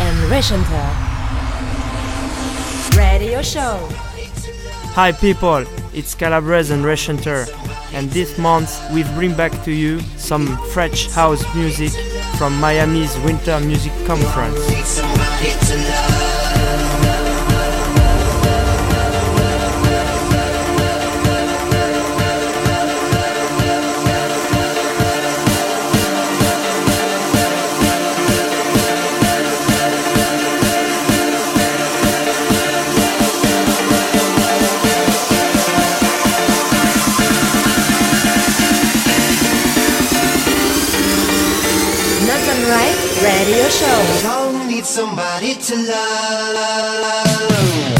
and Rechanter. Radio Show. Hi people, it's Calabrese and Rechanter, and this month we bring back to you some French house music from Miami's Winter Music Conference. Radio Show. Don't need somebody to love. Somebody to love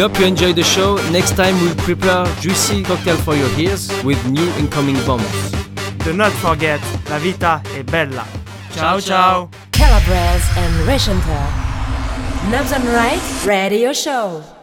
We hope you enjoy the show. Next time we'll prepare juicy cocktail for your ears with new incoming bombs. Do not forget, la vita è bella. Ciao ciao! Calabres and Rechanter. Knobs and Right Radio Show.